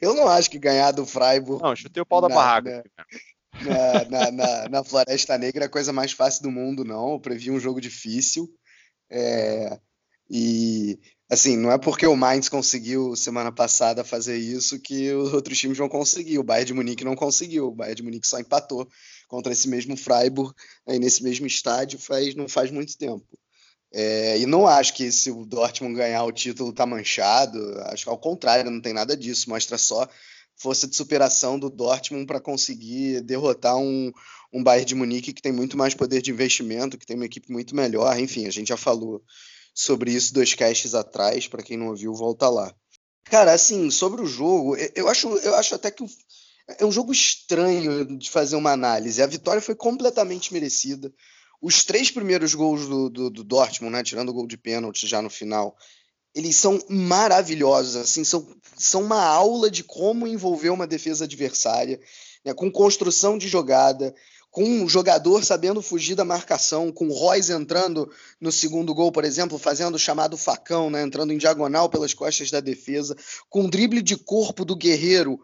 Eu não acho que ganhar do Freiburg. Não, chutei o pau da na, barraca. Na, na, na, na, Floresta Negra é a coisa mais fácil do mundo, não. Eu previ um jogo difícil. É, e assim, não é porque o Mainz conseguiu semana passada fazer isso que os outros times vão conseguir. O Bayern de Munique não conseguiu. O Bayern de Munique só empatou contra esse mesmo Freiburg aí nesse mesmo estádio faz não faz muito tempo. É, e não acho que se o Dortmund ganhar o título tá manchado. Acho que ao contrário, não tem nada disso. Mostra só força de superação do Dortmund para conseguir derrotar um, um Bayern de Munique que tem muito mais poder de investimento, que tem uma equipe muito melhor. Enfim, a gente já falou sobre isso dois casts atrás. Para quem não ouviu, volta lá. Cara, assim, sobre o jogo, eu acho, eu acho até que é um jogo estranho de fazer uma análise. A vitória foi completamente merecida. Os três primeiros gols do, do, do Dortmund, né, tirando o gol de pênalti já no final, eles são maravilhosos, assim, são, são uma aula de como envolver uma defesa adversária, né, com construção de jogada, com um jogador sabendo fugir da marcação, com o Royce entrando no segundo gol, por exemplo, fazendo o chamado facão, né, entrando em diagonal pelas costas da defesa, com um drible de corpo do Guerreiro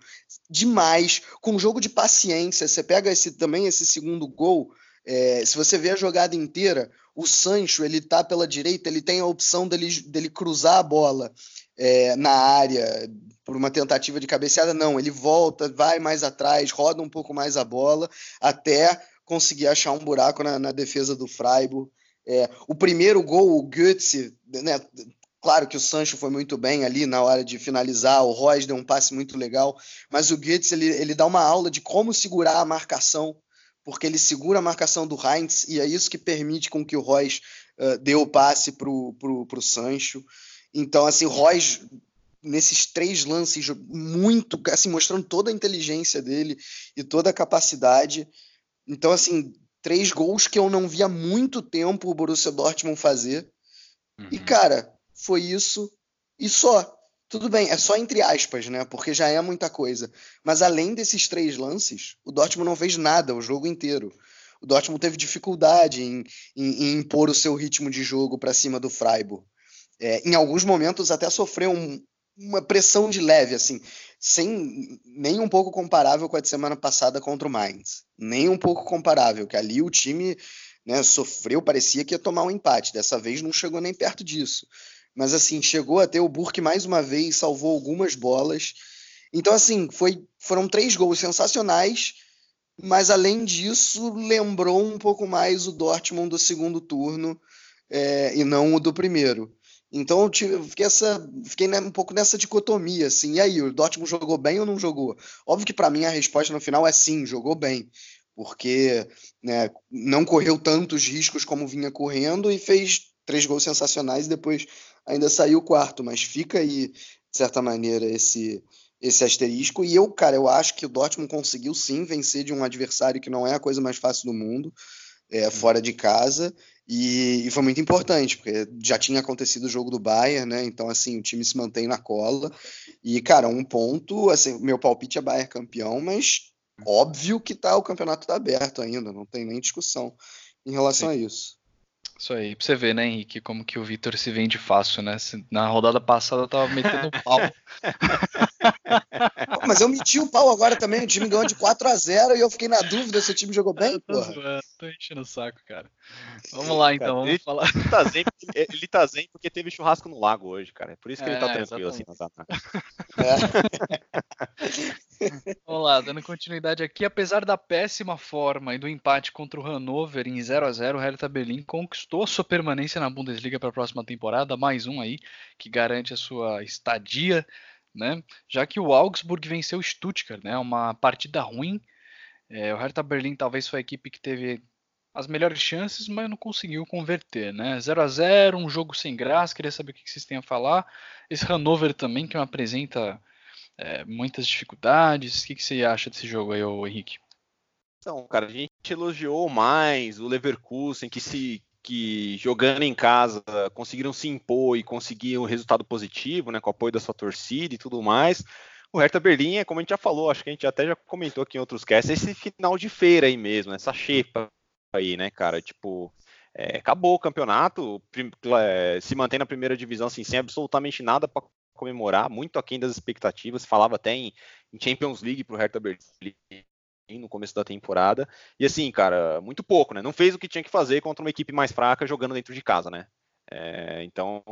demais, com jogo de paciência. Você pega esse também esse segundo gol, é, se você vê a jogada inteira, o Sancho ele tá pela direita, ele tem a opção dele, dele cruzar a bola é, na área por uma tentativa de cabeceada. Não, ele volta, vai mais atrás, roda um pouco mais a bola até conseguir achar um buraco na, na defesa do Freiburg. É, o primeiro gol, o Götze, né, Claro que o Sancho foi muito bem ali na hora de finalizar, o Royce deu um passe muito legal, mas o Götze ele, ele dá uma aula de como segurar a marcação porque ele segura a marcação do Heinz e é isso que permite com que o Royce uh, dê o passe para o Sancho. Então, assim, Royce, nesses três lances, muito, assim, mostrando toda a inteligência dele e toda a capacidade. Então, assim, três gols que eu não via muito tempo o Borussia Dortmund fazer. Uhum. E, cara, foi isso e só. Tudo bem, é só entre aspas, né? Porque já é muita coisa. Mas além desses três lances, o Dortmund não fez nada o jogo inteiro. O Dortmund teve dificuldade em, em, em impor o seu ritmo de jogo para cima do Freiburg. É, em alguns momentos até sofreu um, uma pressão de leve, assim, sem nem um pouco comparável com a de semana passada contra o Mainz. Nem um pouco comparável, que ali o time né, sofreu, parecia que ia tomar um empate. Dessa vez não chegou nem perto disso mas assim, chegou a ter o Burke mais uma vez, salvou algumas bolas. Então, assim, foi, foram três gols sensacionais, mas além disso, lembrou um pouco mais o Dortmund do segundo turno é, e não o do primeiro. Então eu tive, fiquei, essa, fiquei um pouco nessa dicotomia, assim, e aí, o Dortmund jogou bem ou não jogou? Óbvio que para mim a resposta no final é sim, jogou bem, porque né, não correu tantos riscos como vinha correndo e fez três gols sensacionais e depois ainda saiu o quarto, mas fica aí, de certa maneira, esse esse asterisco. E eu, cara, eu acho que o Dortmund conseguiu sim vencer de um adversário que não é a coisa mais fácil do mundo, é, fora de casa. E, e, foi muito importante, porque já tinha acontecido o jogo do Bayern, né? Então, assim, o time se mantém na cola. E, cara, um ponto, assim, meu palpite é Bayern campeão, mas óbvio que tá, o campeonato tá aberto ainda, não tem nem discussão em relação Sim. a isso. Isso aí, pra você ver, né, Henrique, como que o Vitor se vende fácil, né? Na rodada passada eu tava metendo pau. Mas eu meti o pau agora também, o time ganhou de 4 a 0 e eu fiquei na dúvida se o time jogou bem, pô. Tô enchendo o saco, cara. Vamos lá então, vamos ele, falar. Ele tá, zen, ele tá zen porque teve churrasco no lago hoje, cara. É por isso que é, ele tá é, tranquilo assim exatamente. assim É. Vamos lá, dando continuidade aqui, apesar da péssima forma e do empate contra o Hannover em 0 a 0 o Hertha Berlin conquistou a sua permanência na Bundesliga para a próxima temporada, mais um aí que garante a sua estadia, né? Já que o Augsburg venceu o Stuttgart, né? Uma partida ruim. É, o Hertha Berlin talvez foi a equipe que teve as melhores chances, mas não conseguiu converter, né? 0 a 0 um jogo sem graça. Queria saber o que vocês têm a falar. Esse Hannover também, que apresenta é, muitas dificuldades. O que, que você acha desse jogo aí, Henrique? Então, cara, a gente elogiou mais o Leverkusen, que se que jogando em casa conseguiram se impor e conseguir um resultado positivo, né, com o apoio da sua torcida e tudo mais. O Hertha Berlim é, como a gente já falou, acho que a gente até já comentou aqui em outros casts, esse final de feira aí mesmo, essa xepa aí, né, cara? Tipo, é, acabou o campeonato, é, se mantém na primeira divisão assim, sem absolutamente nada para comemorar, muito aquém das expectativas. Falava até em, em Champions League pro Hertha Berlim no começo da temporada. E assim, cara, muito pouco, né? Não fez o que tinha que fazer contra uma equipe mais fraca jogando dentro de casa, né? É, então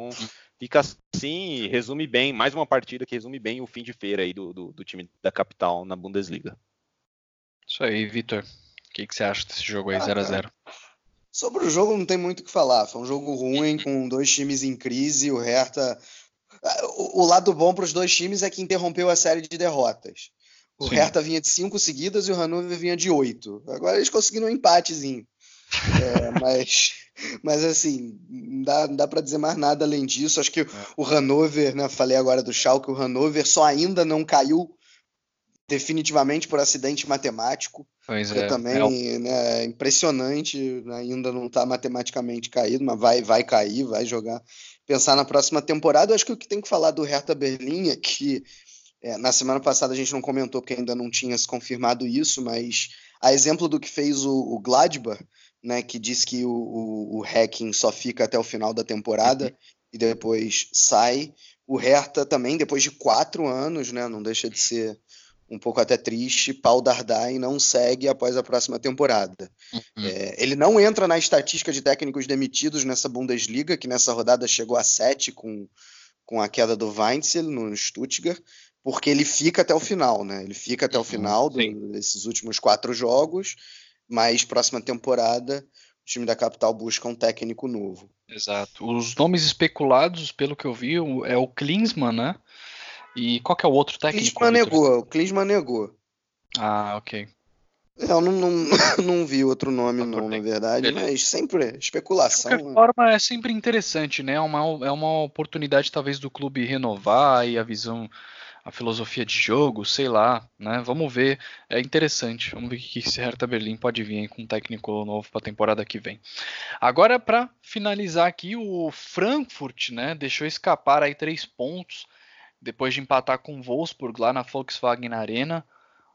fica assim, resume bem, mais uma partida que resume bem o fim de feira aí do, do, do time da capital na Bundesliga. Isso aí, Vitor. O que, que, você acha desse jogo aí, 0x0? Ah, Sobre o jogo não tem muito o que falar. Foi um jogo ruim, com dois times em crise. O Hertha. O, o lado bom para os dois times é que interrompeu a série de derrotas. O Sim. Hertha vinha de cinco seguidas e o Hannover vinha de oito. Agora eles conseguiram um empatezinho. É, mas, mas assim, não dá, dá para dizer mais nada além disso. Acho que é. o Hannover, né, falei agora do Schalke, o Hannover só ainda não caiu definitivamente por acidente matemático. Pois é. também é né, é impressionante, ainda não está matematicamente caído, mas vai, vai cair, vai jogar. Pensar na próxima temporada, acho que o que tem que falar do Hertha Berlim é que é, na semana passada a gente não comentou porque ainda não tinha se confirmado isso, mas a exemplo do que fez o, o Gladbach, né, que diz que o, o, o, hacking só fica até o final da temporada uhum. e depois sai. O Hertha também, depois de quatro anos, né, não deixa de ser um pouco até triste, Paul Dardai não segue após a próxima temporada. Uhum. É, ele não entra na estatística de técnicos demitidos nessa Bundesliga, que nessa rodada chegou a sete com, com a queda do Weinzel no Stuttgart, porque ele fica até o final, né? Ele fica até o uhum, final do, desses últimos quatro jogos, mas próxima temporada o time da capital busca um técnico novo. Exato. Os nomes especulados, pelo que eu vi, é o Klinsmann, né? E qual que é o outro técnico? Klinsmann negou, o Klinsmann negou. Ah, ok. Eu não, não, não vi outro nome, não, na verdade, Beleza. mas sempre especulação. De qualquer né? forma, é sempre interessante, né? É uma, é uma oportunidade, talvez, do clube renovar e a visão, a filosofia de jogo, sei lá, né? Vamos ver, é interessante. Vamos ver o que esse Hertha Berlim pode vir com um técnico novo para a temporada que vem. Agora, para finalizar aqui, o Frankfurt, né? Deixou escapar aí três pontos depois de empatar com o Wolfsburg lá na Volkswagen Arena.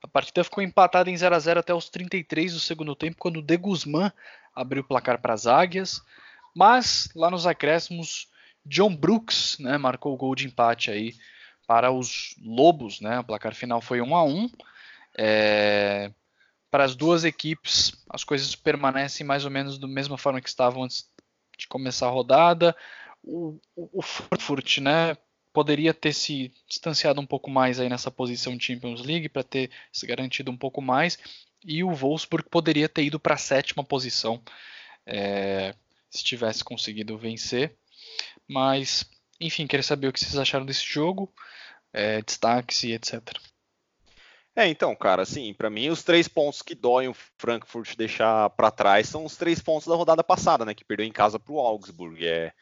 A partida ficou empatada em 0 a 0 até os 33 do segundo tempo, quando o De Guzman abriu o placar para as águias. Mas lá nos acréscimos, John Brooks né, marcou o gol de empate aí para os Lobos. Né? O placar final foi 1 a 1 é... Para as duas equipes, as coisas permanecem mais ou menos da mesma forma que estavam antes de começar a rodada. O, o, o Frankfurt, né, poderia ter se distanciado um pouco mais aí nessa posição Champions League para ter se garantido um pouco mais e o Wolfsburg poderia ter ido para a sétima posição é, se tivesse conseguido vencer mas enfim queria saber o que vocês acharam desse jogo é, destaques e etc é, então, cara, assim, para mim os três pontos que doem o Frankfurt deixar para trás são os três pontos da rodada passada, né, que perdeu em casa para o Augsburg. É,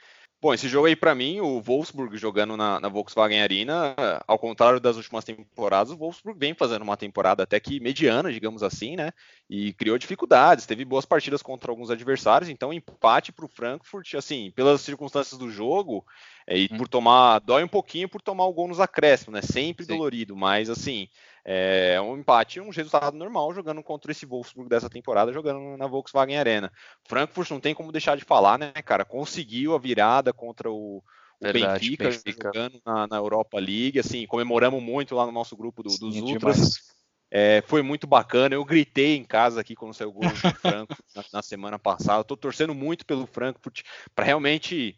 Bom, esse jogo aí para mim, o Wolfsburg jogando na, na, Volkswagen Arena, ao contrário das últimas temporadas, o Wolfsburg vem fazendo uma temporada até que mediana, digamos assim, né? E criou dificuldades, teve boas partidas contra alguns adversários, então empate para o Frankfurt, assim, pelas circunstâncias do jogo, é, e hum. por tomar, dói um pouquinho por tomar o gol nos acréscimos, né? Sempre Sim. dolorido, mas assim, é um empate, um resultado normal jogando contra esse Wolfsburg dessa temporada, jogando na Volkswagen Arena. Frankfurt não tem como deixar de falar, né, cara? Conseguiu a virada contra o, o Verdade, Benfica, Benfica, jogando na, na, Europa League, assim, comemoramos muito lá no nosso grupo do, dos Sim, Ultras. É, foi muito bacana. Eu gritei em casa aqui quando saiu o gol do Frankfurt na, na, semana passada. Estou torcendo muito pelo Frankfurt para realmente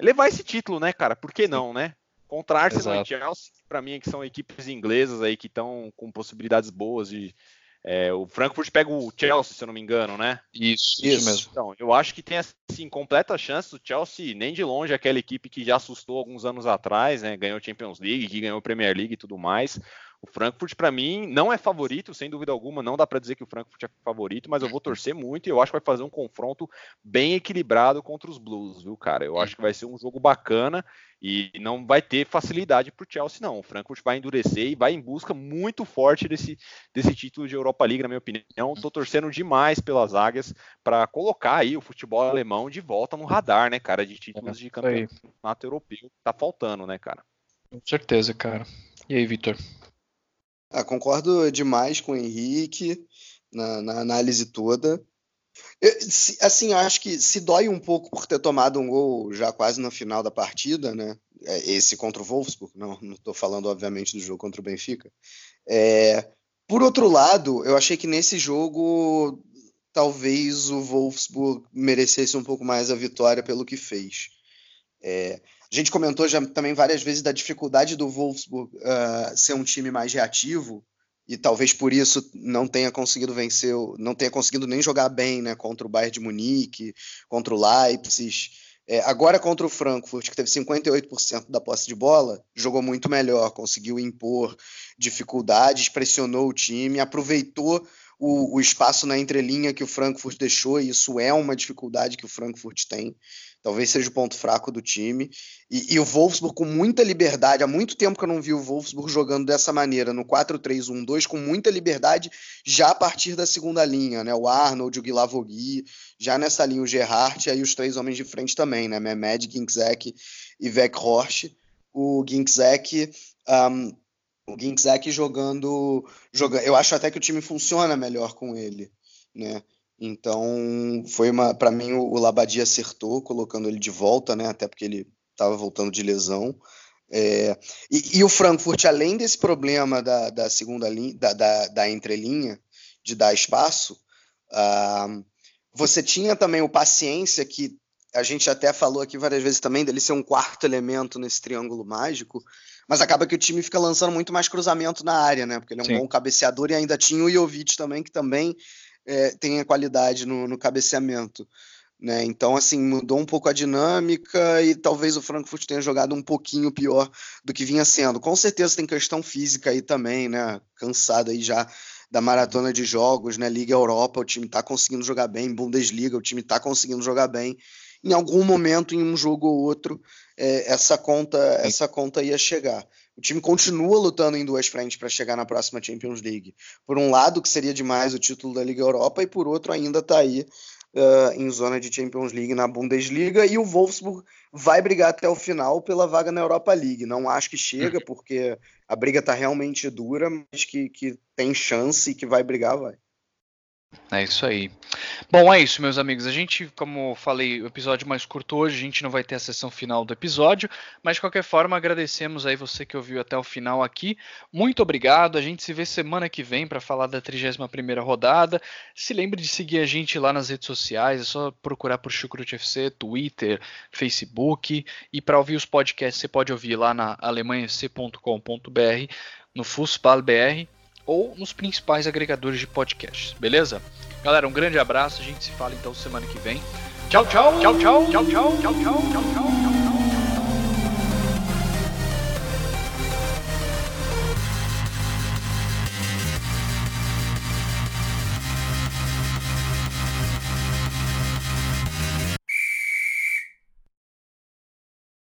levar esse título, né, cara? Por que não, né? Contra Arsenal Exato. e Chelsea, para mim, que são equipes inglesas aí que estão com possibilidades boas de. É, o Frankfurt pega o Chelsea, se eu não me engano, né? Isso, isso, mesmo. Então, eu acho que tem assim completa chance do Chelsea, nem de longe aquela equipe que já assustou alguns anos atrás, né? Ganhou Champions League, que ganhou Premier League e tudo mais. O Frankfurt, para mim, não é favorito, sem dúvida alguma. Não dá para dizer que o Frankfurt é favorito, mas eu vou torcer muito e eu acho que vai fazer um confronto bem equilibrado contra os Blues, viu, cara? Eu acho que vai ser um jogo bacana e não vai ter facilidade para o Chelsea, não. O Frankfurt vai endurecer e vai em busca muito forte desse, desse título de Europa League, na minha opinião. Estou torcendo demais pelas águias para colocar aí o futebol alemão de volta no radar, né, cara, de títulos de campeonato europeu. Tá faltando, né, cara? Com certeza, cara. E aí, Vitor? Ah, concordo demais com o Henrique na, na análise toda. Eu, assim, acho que se dói um pouco por ter tomado um gol já quase no final da partida, né? é, esse contra o Wolfsburg, não estou falando, obviamente, do jogo contra o Benfica. É, por outro lado, eu achei que nesse jogo talvez o Wolfsburg merecesse um pouco mais a vitória pelo que fez. É, a gente comentou já também várias vezes da dificuldade do Wolfsburg uh, ser um time mais reativo e talvez por isso não tenha conseguido vencer, não tenha conseguido nem jogar bem, né, contra o Bayern de Munique, contra o Leipzig. É, agora contra o Frankfurt, que teve 58% da posse de bola, jogou muito melhor, conseguiu impor dificuldades, pressionou o time, aproveitou o, o espaço na entrelinha que o Frankfurt deixou, e isso é uma dificuldade que o Frankfurt tem talvez seja o ponto fraco do time. E, e, o Wolfsburg com muita liberdade, há muito tempo que eu não vi o Wolfsburg jogando dessa maneira, no 4-3-1-2, com muita liberdade, já a partir da segunda linha, né? O Arnold, o Guilavogui, já nessa linha o Gerhardt, e aí os três homens de frente também, né? Mehmed, Ginczek e Weghorst. O Ginczek... Um, o Ginczek jogando, jogando. Eu acho até que o time funciona melhor com ele, né? Então, foi uma, para mim o, o Labadi acertou colocando ele de volta, né? Até porque ele estava voltando de lesão. É, e, e, o Frankfurt, além desse problema da, da segunda linha, da, da, da, entrelinha, de dar espaço, uh, você tinha também o paciência que a gente até falou aqui várias vezes também dele ser um quarto elemento nesse triângulo mágico, mas acaba que o time fica lançando muito mais cruzamento na área, né? Porque ele é um Sim. bom cabeceador e ainda tinha o Jovic também, que também é, tenha qualidade no, no cabeceamento. Né? Então, assim, mudou um pouco a dinâmica e talvez o Frankfurt tenha jogado um pouquinho pior do que vinha sendo. Com certeza tem questão física aí também, né? Cansado aí já da maratona de jogos, né? Liga Europa, o time está conseguindo jogar bem, Bundesliga, o time está conseguindo jogar bem. Em algum momento, em um jogo ou outro, é, essa conta, essa conta ia chegar. O time continua lutando em duas frentes para chegar na próxima Champions League. Por um lado, que seria demais o título da Liga Europa, e por outro, ainda está aí uh, em zona de Champions League na Bundesliga. E o Wolfsburg vai brigar até o final pela vaga na Europa League. Não acho que chega, porque a briga está realmente dura, mas que, que tem chance e que vai brigar, vai. É isso aí. Bom, é isso, meus amigos. A gente, como falei, o episódio mais curto hoje, a gente não vai ter a sessão final do episódio, mas de qualquer forma, agradecemos aí você que ouviu até o final aqui. Muito obrigado. A gente se vê semana que vem para falar da 31ª rodada. Se lembre de seguir a gente lá nas redes sociais, é só procurar por Chucrute FC, Twitter, Facebook, e para ouvir os podcasts, você pode ouvir lá na alemanhafc.com.br, no FusPalBR ou nos principais agregadores de podcasts, beleza? Galera, um grande abraço, a gente se fala então semana que vem. Tchau, tchau, tchau, tchau, tchau, tchau, tchau, tchau, tchau.